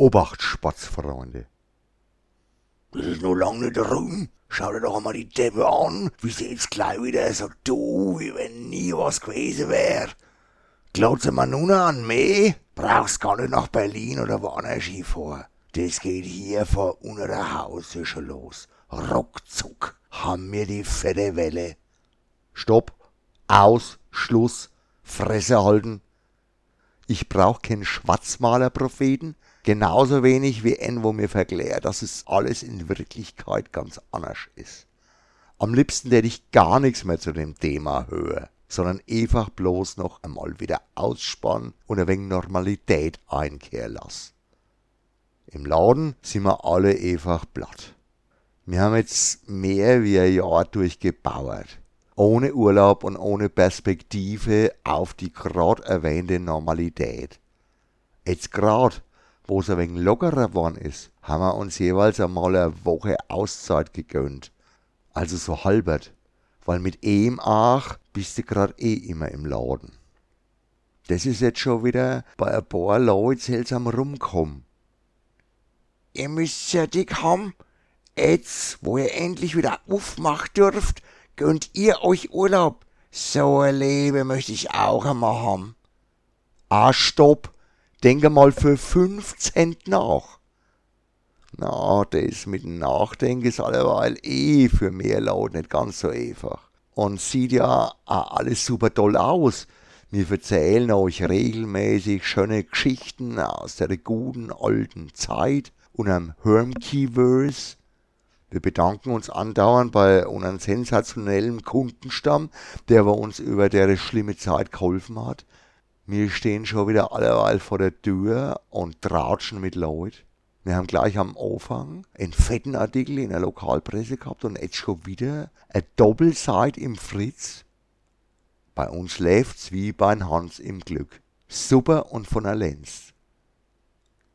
Obacht, Spatzfreunde. Das ist noch lang nicht rum. Schau dir doch einmal die Deppe an, wie sie jetzt gleich wieder so du, wie wenn nie was gewesen wär. Glotze man nun an meh, brauchst gar nicht nach Berlin oder woanders vor. Das geht hier vor unter der Hause schon los. Ruckzuck haben wir die fette Welle. Stopp, aus, Schluss, Fresse halten. Ich brauch keinen Schwarzmalerpropheten, genauso wenig wie ein, wo mir verklärt, dass es alles in Wirklichkeit ganz anders ist. Am liebsten hätte ich gar nichts mehr zu dem Thema hören, sondern einfach bloß noch einmal wieder ausspannen und ein wenig Normalität einkehren lassen. Im Laden sind wir alle einfach platt. Wir haben jetzt mehr wie ein Jahr durchgebauert. Ohne Urlaub und ohne Perspektive auf die gerade erwähnte Normalität. Jetzt grad, wo es ein wenig lockerer geworden ist, haben wir uns jeweils einmal eine Woche Auszeit gegönnt. Also so halbert. Weil mit ihm auch bist du grad eh immer im Laden. Das ist jetzt schon wieder bei ein paar Leuten seltsam rumgekommen. Ihr müsst ja dick haben. Jetzt, wo ihr endlich wieder aufmacht dürft, gönnt ihr euch Urlaub. So ein Leben möchte ich auch einmal haben. Ah, stopp. Denke mal für fünf Cent nach. Na, das mit dem Nachdenken ist alleweil eh für mehr Leute nicht ganz so einfach. Und sieht ja auch alles super toll aus. Wir erzählen euch regelmäßig schöne Geschichten aus der guten alten Zeit und am Hermkeyverse. Wir bedanken uns andauernd bei unserem sensationellen Kundenstamm, der bei uns über der schlimme Zeit geholfen hat. Wir stehen schon wieder alleweil vor der Tür und tratschen mit Leuten. Wir haben gleich am Anfang einen fetten Artikel in der Lokalpresse gehabt und jetzt schon wieder eine Doppelseite im Fritz. Bei uns läuft's wie bei Hans im Glück. Super und von der Lenz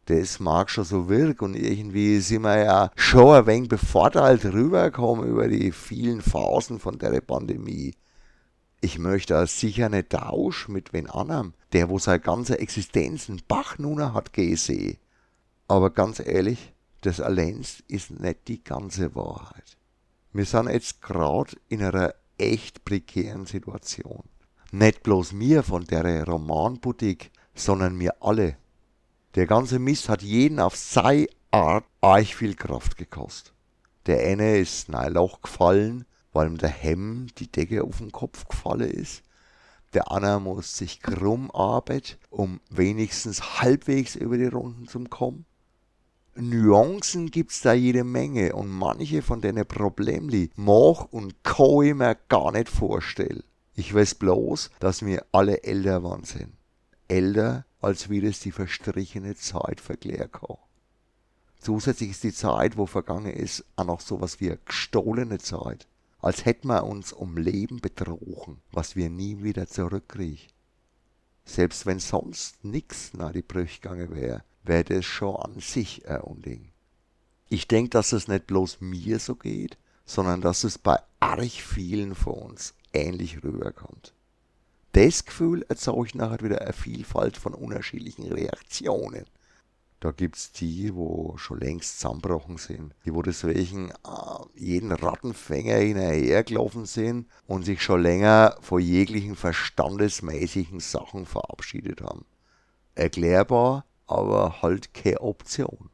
das mag schon so wirken und irgendwie sind wir ja schon ein wenig bevorteilt rübergekommen über die vielen Phasen von der Pandemie. Ich möchte auch sicher nicht tauschen mit wen anderem, der wo seine ganze Existenz einen Bach nun hat gesehen. Aber ganz ehrlich, das allein ist nicht die ganze Wahrheit. Wir sind jetzt gerade in einer echt prekären Situation. Nicht bloß mir von der Romanboutique, sondern wir alle. Der ganze Mist hat jeden auf seine Art arg viel Kraft gekostet. Der eine ist in ein Loch gefallen, weil ihm der Hemm die Decke auf den Kopf gefallen ist. Der andere muss sich krumm arbeiten, um wenigstens halbwegs über die Runden zu kommen. Nuancen gibt's da jede Menge und manche von denen Problemli mach und kann ich mir gar nicht vorstellen. Ich weiß bloß, dass wir alle älter waren sind. Älter als wie das die verstrichene Zeit verklären kann. Zusätzlich ist die Zeit, wo vergangen ist, auch noch so was wie gestohlene Zeit. Als hätten wir uns um Leben betrogen, was wir nie wieder zurückkriegen. Selbst wenn sonst nix nach die Brüche gegangen wäre, wäre das schon an sich ein Unding. Ich denke, dass es nicht bloß mir so geht, sondern dass es bei arg vielen von uns ähnlich rüberkommt das Gefühl erzeugt nachher wieder eine Vielfalt von unterschiedlichen Reaktionen. Da gibt's die, wo schon längst zusammenbrochen sind, die wo deswegen äh, jeden Rattenfänger hinterhergelaufen sind und sich schon länger vor jeglichen verstandesmäßigen Sachen verabschiedet haben. Erklärbar, aber halt keine Option.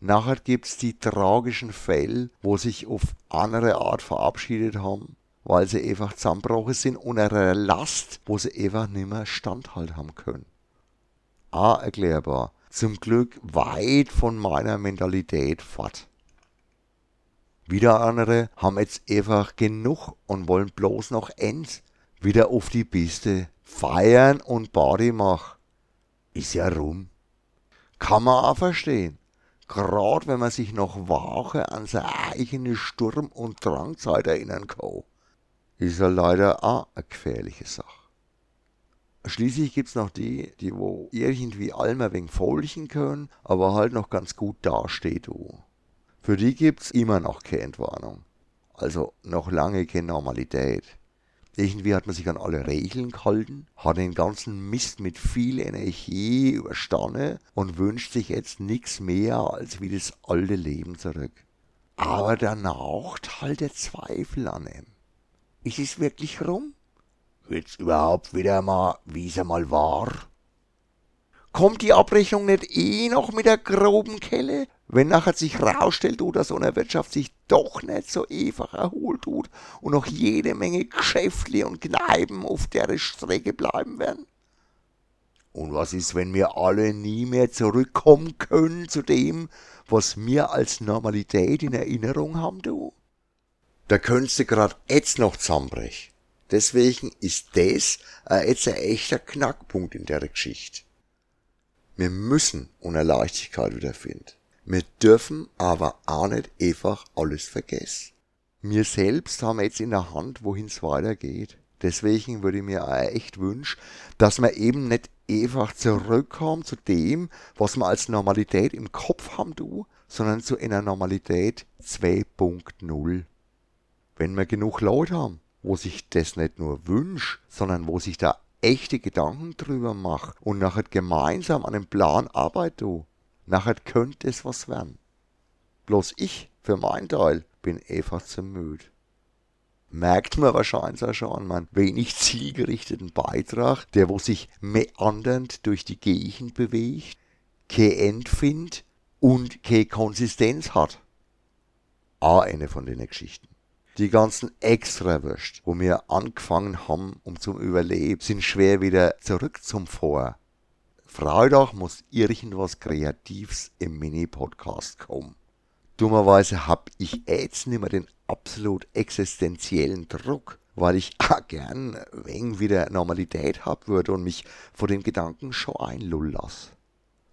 Nachher gibt's die tragischen Fälle, wo sich auf andere Art verabschiedet haben weil sie einfach zusammengebrochen sind unter einer Last, wo sie einfach nicht mehr Standhalt haben können. Auch erklärbar. Zum Glück weit von meiner Mentalität fort. Wieder andere haben jetzt einfach genug und wollen bloß noch ends wieder auf die Piste feiern und Party machen. Ist ja rum. Kann man auch verstehen. Gerade wenn man sich noch wache an seine eigene Sturm- und Drangzeit erinnern kann ist ja leider auch eine gefährliche Sache. Schließlich gibt's noch die, die wo irgendwie allem ein wenig folgen können, aber halt noch ganz gut dasteht. Du. Für die gibt's immer noch keine Entwarnung. Also noch lange keine Normalität. Irgendwie hat man sich an alle Regeln gehalten, hat den ganzen Mist mit viel Energie überstanden und wünscht sich jetzt nichts mehr als wie das alte Leben zurück. Aber danach halt der Zweifel an ihm. Ist es wirklich rum? Wird's überhaupt wieder mal, wie es einmal war? Kommt die Abrechnung nicht eh noch mit der groben Kelle? Wenn nachher sich rausstellt, dass so eine Wirtschaft sich doch nicht so einfach erholt tut und noch jede Menge Geschäftle und Kneipen auf der Strecke bleiben werden? Und was ist, wenn wir alle nie mehr zurückkommen können zu dem, was wir als Normalität in Erinnerung haben, du? Da könntest du grad jetzt noch zusammenbrechen. Deswegen ist das äh, jetzt ein echter Knackpunkt in der Geschichte. Wir müssen unter Leichtigkeit wiederfinden. Wir dürfen aber auch nicht einfach alles vergessen. Wir selbst haben jetzt in der Hand, wohin es weitergeht. Deswegen würde ich mir auch echt wünschen, dass wir eben nicht einfach zurückkommen zu dem, was wir als Normalität im Kopf haben, du, sondern zu einer Normalität 2.0. Wenn wir genug Leute haben, wo sich das nicht nur wünscht, sondern wo sich da echte Gedanken drüber macht und nachher gemeinsam an einem Plan arbeitet, nachher könnte es was werden. Bloß ich, für meinen Teil, bin einfach zu müde merkt man wahrscheinlich auch schon an meinem wenig zielgerichteten Beitrag, der wo sich meandernd durch die Gegend bewegt, kein End findet und keine Konsistenz hat. Auch eine von den Geschichten. Die ganzen Extrawürst, wo wir angefangen haben, um zum Überleben, sind schwer wieder zurück zum Vor. Freitag muss irgendwas Kreatives im Mini-Podcast kommen. Dummerweise hab ich jetzt nicht mehr den absolut existenziellen Druck, weil ich auch gern wegen wieder Normalität hab würde und mich vor den Gedanken schon einlullen lass.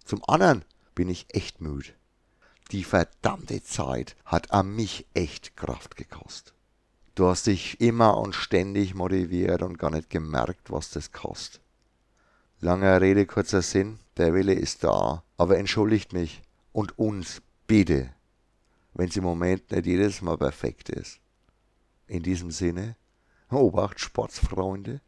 Zum anderen bin ich echt müde. Die verdammte Zeit hat an mich echt Kraft gekostet. Du hast dich immer und ständig motiviert und gar nicht gemerkt, was das kostet. Langer Rede, kurzer Sinn, der Wille ist da, aber entschuldigt mich und uns bitte wenn es im Moment nicht jedes Mal perfekt ist. In diesem Sinne, Obacht, Sportsfreunde,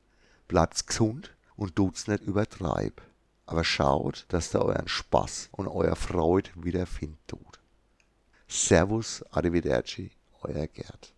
bleibt's gesund und tut's nicht übertreib. Aber schaut, dass ihr euren Spaß und euer Freude wieder tut. Servus, Arrivederci, euer Gerd.